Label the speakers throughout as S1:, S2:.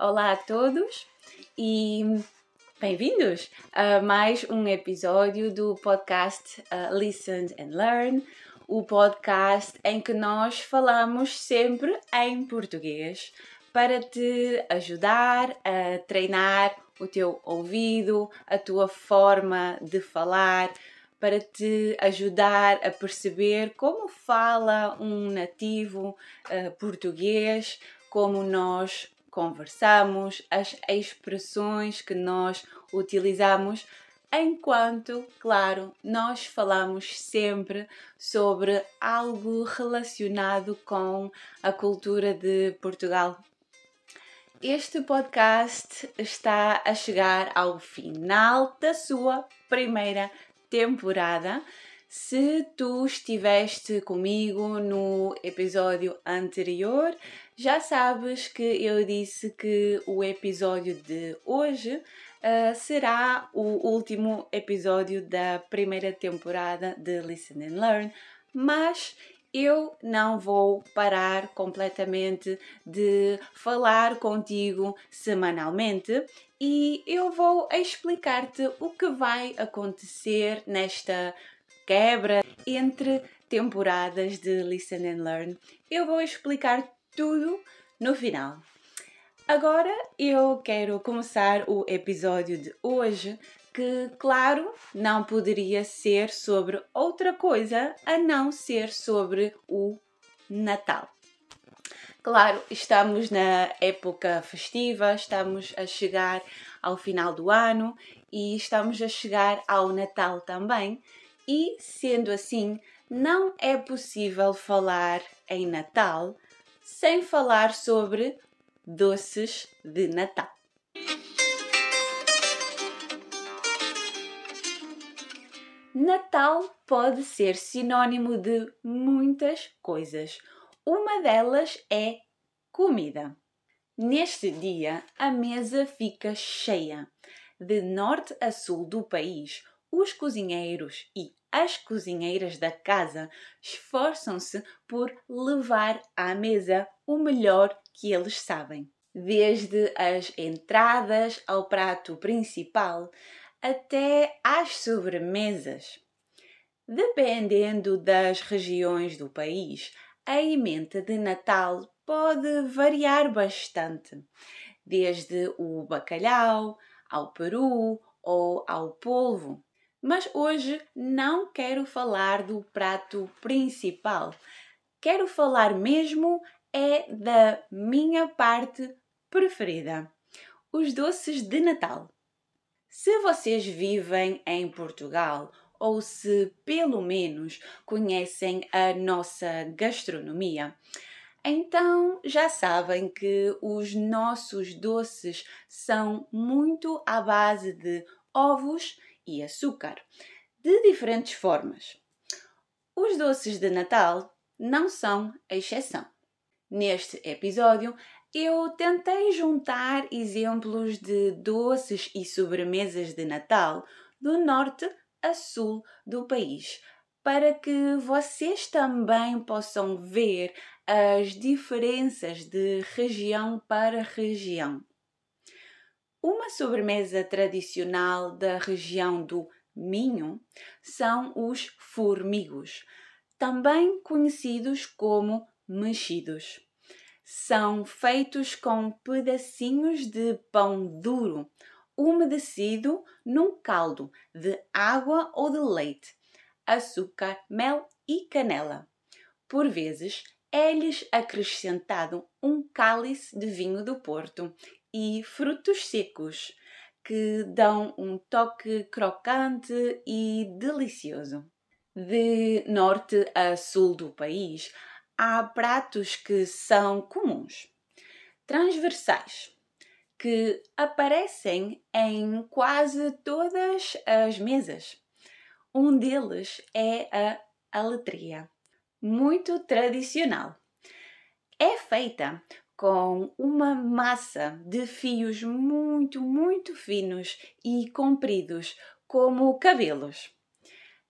S1: Olá a todos e bem-vindos a mais um episódio do podcast uh, Listen and Learn, o podcast em que nós falamos sempre em português para te ajudar a treinar o teu ouvido, a tua forma de falar, para te ajudar a perceber como fala um nativo uh, português, como nós conversamos, as expressões que nós utilizamos, enquanto, claro, nós falamos sempre sobre algo relacionado com a cultura de Portugal. Este podcast está a chegar ao final da sua primeira temporada. Se tu estiveste comigo no episódio anterior, já sabes que eu disse que o episódio de hoje uh, será o último episódio da primeira temporada de Listen and Learn, mas eu não vou parar completamente de falar contigo semanalmente e eu vou explicar-te o que vai acontecer nesta quebra entre temporadas de Listen and Learn. Eu vou explicar tudo no final. Agora eu quero começar o episódio de hoje que, claro, não poderia ser sobre outra coisa a não ser sobre o Natal. Claro, estamos na época festiva, estamos a chegar ao final do ano e estamos a chegar ao Natal também. E sendo assim, não é possível falar em Natal sem falar sobre doces de Natal. Natal pode ser sinônimo de muitas coisas. Uma delas é comida. Neste dia, a mesa fica cheia. De norte a sul do país, os cozinheiros e as cozinheiras da casa esforçam-se por levar à mesa o melhor que eles sabem. Desde as entradas ao prato principal, até às sobremesas. Dependendo das regiões do país, a emenda de Natal pode variar bastante, desde o bacalhau ao peru ou ao polvo. Mas hoje não quero falar do prato principal. Quero falar mesmo é da minha parte preferida, os doces de Natal. Se vocês vivem em Portugal ou se pelo menos conhecem a nossa gastronomia, então já sabem que os nossos doces são muito à base de ovos e açúcar, de diferentes formas. Os doces de Natal não são a exceção. Neste episódio, eu tentei juntar exemplos de doces e sobremesas de Natal do norte a sul do país, para que vocês também possam ver as diferenças de região para região. Uma sobremesa tradicional da região do Minho são os formigos, também conhecidos como mexidos são feitos com pedacinhos de pão duro, umedecido num caldo de água ou de leite, açúcar, mel e canela. Por vezes é-lhes acrescentado um cálice de vinho do Porto e frutos secos, que dão um toque crocante e delicioso. De norte a sul do país, há pratos que são comuns, transversais, que aparecem em quase todas as mesas. Um deles é a aletria, muito tradicional. É feita com uma massa de fios muito, muito finos e compridos, como cabelos.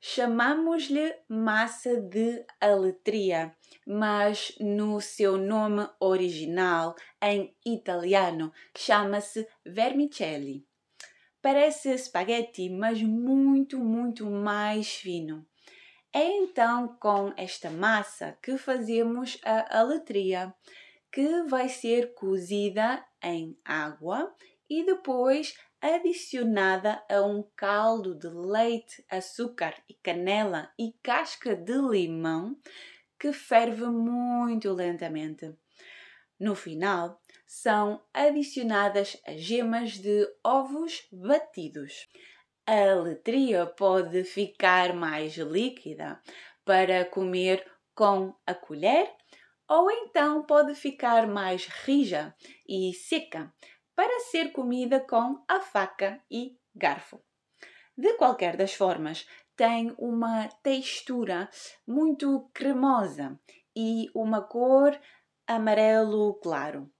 S1: Chamamos-lhe massa de aletria, mas no seu nome original, em italiano, chama-se vermicelli. Parece spaghetti, mas muito, muito mais fino. É então com esta massa que fazemos a aletria, que vai ser cozida em água e depois adicionada a um caldo de leite, açúcar e canela e casca de limão que ferve muito lentamente. No final, são adicionadas as gemas de ovos batidos. A letria pode ficar mais líquida para comer com a colher ou então pode ficar mais rija e seca para ser comida com a faca e garfo. De qualquer das formas, tem uma textura muito cremosa e uma cor amarelo claro.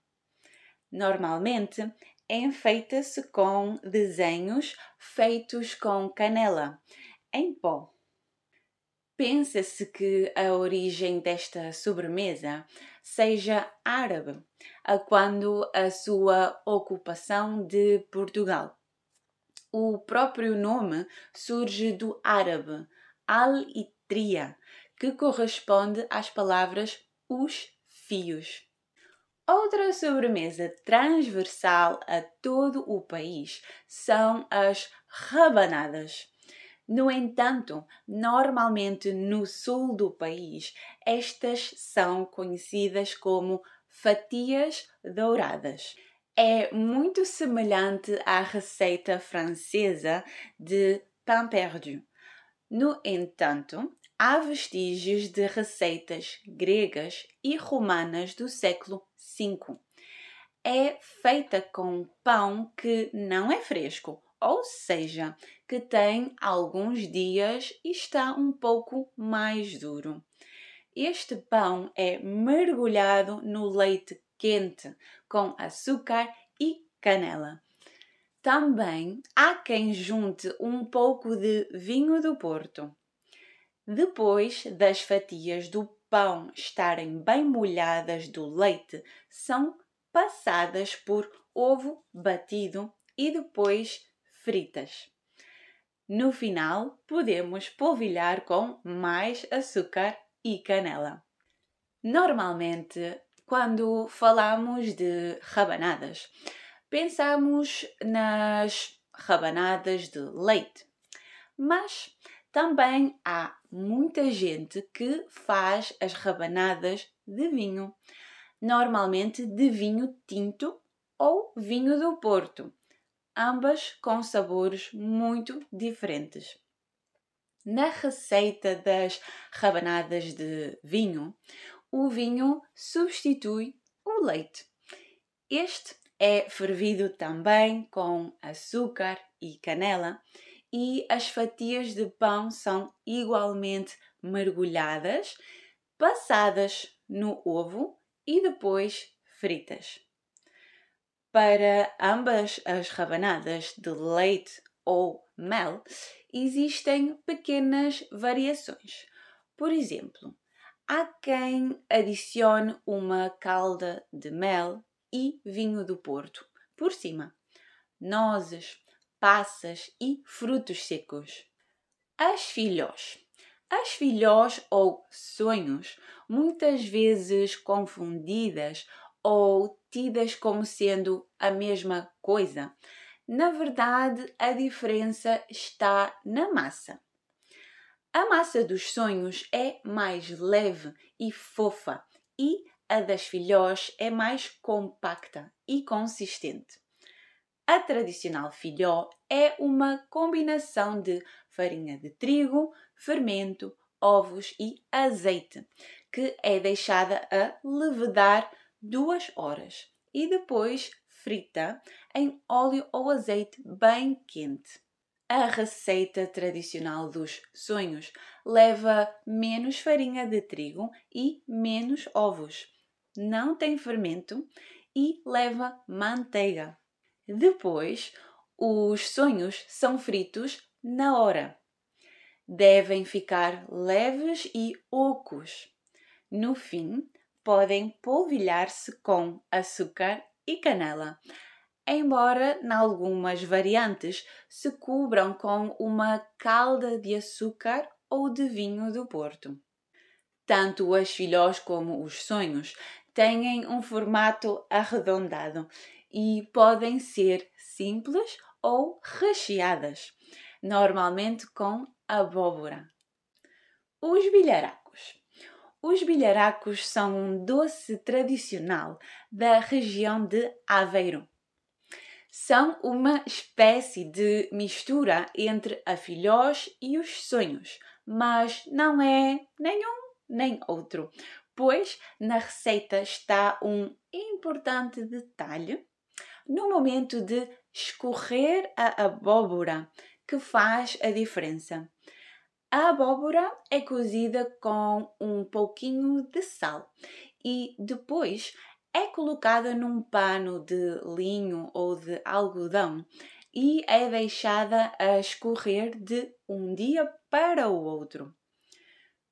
S1: Normalmente enfeita-se com desenhos feitos com canela em pó. Pensa-se que a origem desta sobremesa seja árabe, a quando a sua ocupação de Portugal. O próprio nome surge do árabe al-itria, que corresponde às palavras os fios. Outra sobremesa transversal a todo o país são as rabanadas. No entanto, normalmente no sul do país, estas são conhecidas como fatias douradas. É muito semelhante à receita francesa de pain perdu. No entanto, há vestígios de receitas gregas e romanas do século V. É feita com pão que não é fresco, ou seja, que tem alguns dias e está um pouco mais duro. Este pão é mergulhado no leite quente com açúcar e canela. Também há quem junte um pouco de vinho do Porto. Depois das fatias do pão estarem bem molhadas do leite, são passadas por ovo batido e depois fritas. No final, podemos polvilhar com mais açúcar e canela. Normalmente, quando falamos de rabanadas, pensamos nas rabanadas de leite, mas também há muita gente que faz as rabanadas de vinho, normalmente de vinho tinto ou vinho do Porto, ambas com sabores muito diferentes. Na receita das rabanadas de vinho, o vinho substitui o leite. Este é fervido também com açúcar e canela e as fatias de pão são igualmente mergulhadas, passadas no ovo e depois fritas. Para ambas as rabanadas de leite ou mel, existem pequenas variações. Por exemplo, há quem adicione uma calda de mel e vinho do Porto por cima, nozes, passas e frutos secos. As filhós. As filhós ou sonhos, muitas vezes confundidas ou tidas como sendo a mesma coisa. Na verdade, a diferença está na massa. A massa dos sonhos é mais leve e fofa e a das filhós é mais compacta e consistente. A tradicional filhó é uma combinação de farinha de trigo, fermento, ovos e azeite, que é deixada a levedar duas horas e depois frita em óleo ou azeite bem quente. A receita tradicional dos sonhos leva menos farinha de trigo e menos ovos. Não tem fermento e leva manteiga. Depois, os sonhos são fritos na hora. devem ficar leves e ocos. No fim, podem polvilhar-se com açúcar e canela, embora, em algumas variantes, se cubram com uma calda de açúcar ou de vinho do Porto. Tanto as filhós como os sonhos têm um formato arredondado e podem ser simples ou recheadas, normalmente com abóbora. Os bilharacos. Os bilharacos são um doce tradicional da região de Aveiro. São uma espécie de mistura entre a filhós e os sonhos, mas não é nenhum nem outro, pois na receita está um importante detalhe no momento de escorrer a abóbora que faz a diferença. A abóbora é cozida com um pouquinho de sal e depois é colocada num pano de linho ou de algodão e é deixada a escorrer de um dia para o outro.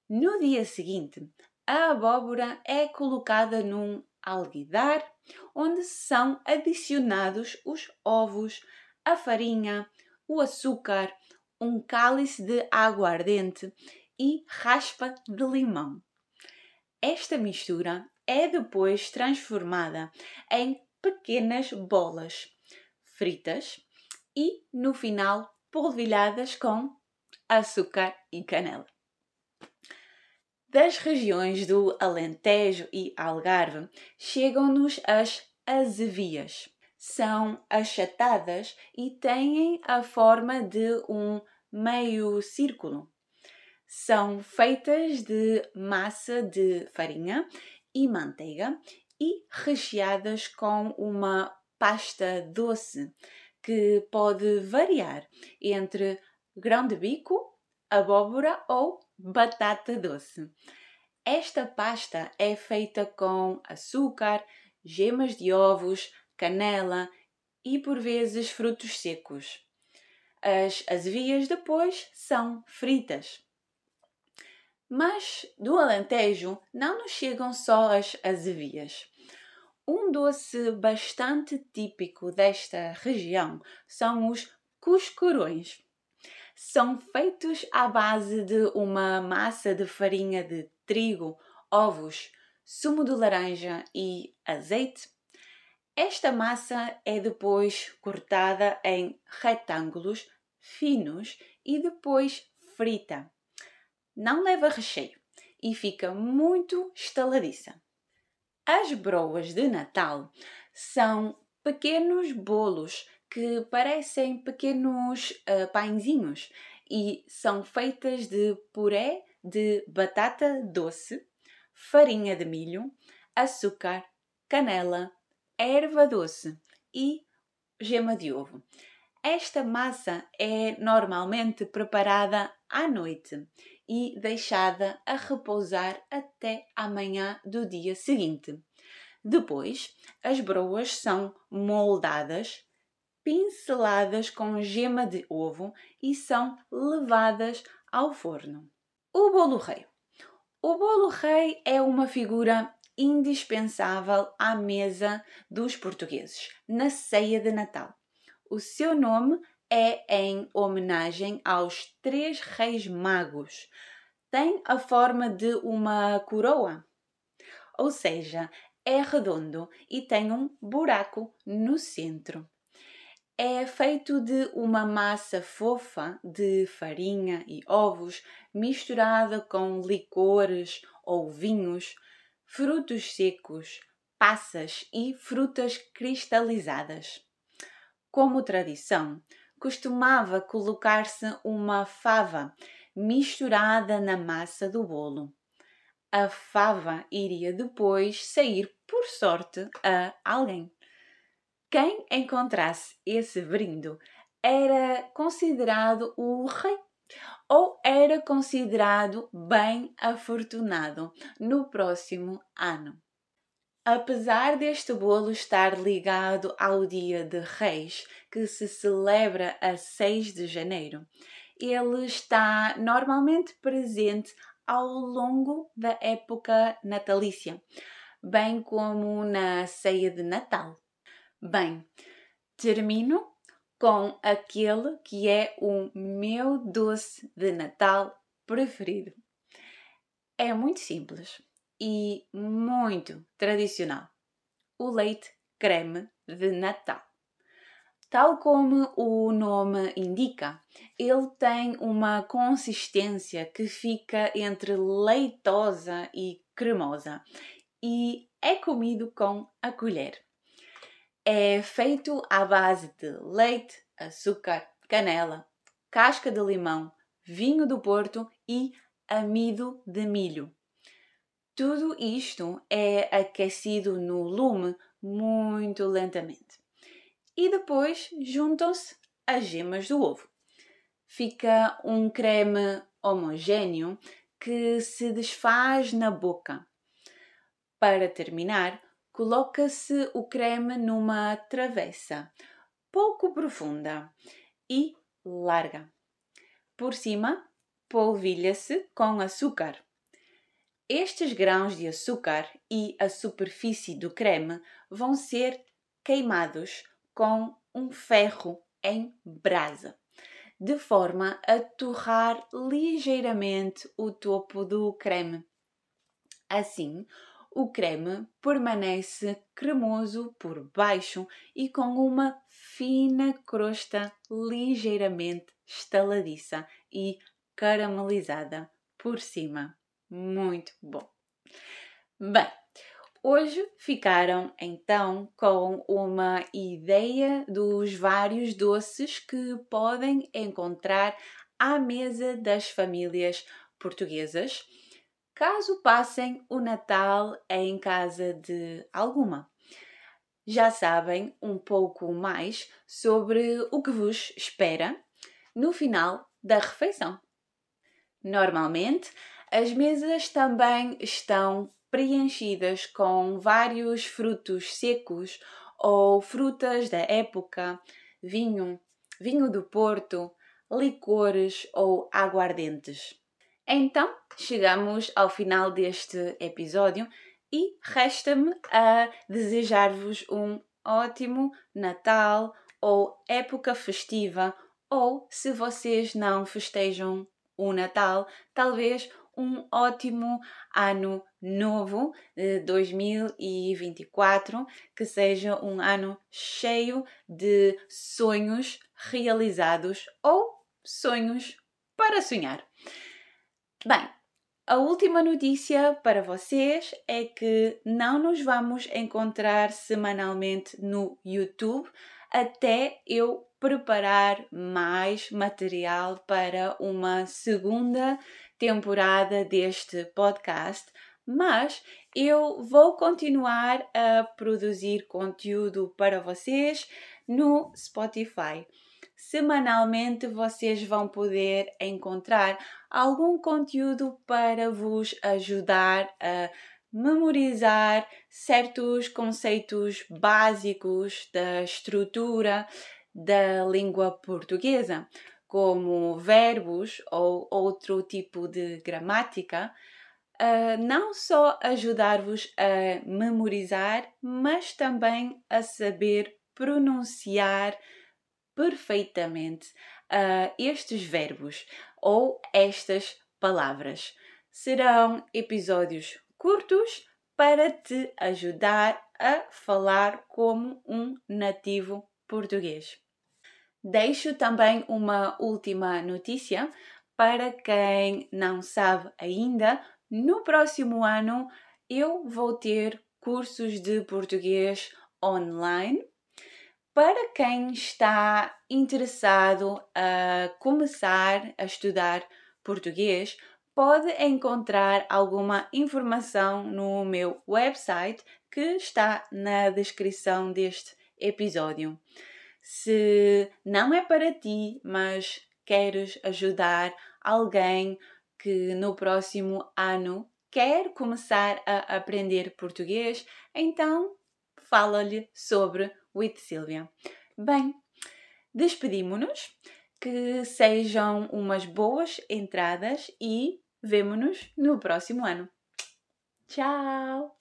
S1: No dia seguinte, a abóbora é colocada num alguidar, onde são adicionados os ovos, a farinha, o açúcar, um cálice de água ardente e raspa de limão. Esta mistura é depois transformada em pequenas bolas fritas e, no final, polvilhadas com açúcar e canela. Das regiões do Alentejo e Algarve chegam-nos as azevias. São achatadas e têm a forma de um meio círculo. São feitas de massa de farinha e manteiga e recheadas com uma pasta doce que pode variar entre grão de bico, abóbora ou batata doce. Esta pasta é feita com açúcar, gemas de ovos, canela e por vezes frutos secos. As azevias depois são fritas. Mas do Alentejo não nos chegam só as azevias. Um doce bastante típico desta região são os cuscurões são feitos à base de uma massa de farinha de trigo, ovos, sumo de laranja e azeite. Esta massa é depois cortada em retângulos finos e depois frita. Não leva recheio e fica muito estaladiça. As broas de Natal são pequenos bolos que parecem pequenos uh, pãezinhos e são feitas de puré de batata doce, farinha de milho, açúcar, canela, erva doce e gema de ovo. Esta massa é normalmente preparada à noite e deixada a repousar até amanhã do dia seguinte. Depois, as broas são moldadas pinceladas com gema de ovo e são levadas ao forno. O bolo rei. O bolo rei é uma figura indispensável à mesa dos portugueses na ceia de Natal. O seu nome é em homenagem aos três reis magos. Tem a forma de uma coroa, ou seja, é redondo e tem um buraco no centro é feito de uma massa fofa de farinha e ovos misturada com licores ou vinhos, frutos secos, passas e frutas cristalizadas. Como tradição, costumava colocar-se uma fava misturada na massa do bolo. A fava iria depois sair por sorte a alguém. Quem encontrasse esse brindo era considerado o rei ou era considerado bem afortunado no próximo ano. Apesar deste bolo estar ligado ao Dia de Reis, que se celebra a 6 de janeiro, ele está normalmente presente ao longo da época natalícia, bem como na ceia de Natal. Bem, termino com aquele que é o meu doce de Natal preferido. É muito simples e muito tradicional. O leite creme de Natal. Tal como o nome indica, ele tem uma consistência que fica entre leitosa e cremosa e é comido com a colher. É feito à base de leite, açúcar, canela, casca de limão, vinho do Porto e amido de milho. Tudo isto é aquecido no lume muito lentamente e depois juntam-se as gemas do ovo. Fica um creme homogêneo que se desfaz na boca. Para terminar, coloca-se o creme numa travessa pouco profunda e larga. Por cima, polvilha-se com açúcar. Estes grãos de açúcar e a superfície do creme vão ser queimados com um ferro em brasa, de forma a torrar ligeiramente o topo do creme. Assim, o creme permanece cremoso por baixo e com uma fina crosta ligeiramente estaladiça e caramelizada por cima. Muito bom! Bem, Hoje ficaram então com uma ideia dos vários doces que podem encontrar à mesa das famílias portuguesas, caso passem o Natal em casa de alguma. Já sabem um pouco mais sobre o que vos espera no final da refeição. Normalmente, as mesas também estão preenchidas com vários frutos secos ou frutas da época, vinho, vinho do Porto, licores ou aguardentes. Então, chegamos ao final deste episódio e resta-me a desejar-vos um ótimo Natal ou época festiva, ou se vocês não festejam o Natal, talvez um ótimo ano novo, 2024, que seja um ano cheio de sonhos realizados ou sonhos para sonhar. Bem, a última notícia para vocês é que não nos vamos encontrar semanalmente no YouTube até eu preparar mais material para uma segunda temporada deste podcast, mas eu vou continuar a produzir conteúdo para vocês no Spotify. Semanalmente vocês vão poder encontrar algum conteúdo para vos ajudar a memorizar certos conceitos básicos da estrutura da língua portuguesa, como verbos ou outro tipo de gramática, uh, não só ajudar-vos a memorizar, mas também a saber pronunciar perfeitamente uh, estes verbos ou estas palavras. Serão episódios curtos para te ajudar a falar como um nativo português. Deixo também uma última notícia para quem não sabe ainda. No próximo ano eu vou ter cursos de português online. Para quem está interessado a começar a estudar português, pode encontrar alguma informação no meu website que está na descrição deste episódio. Se não é para ti, mas queres ajudar alguém que no próximo ano quer começar a aprender português, então fala-lhe sobre With Silvia. Bem, despedimos-nos. que sejam umas boas entradas e vemo-nos no próximo ano. Tchau!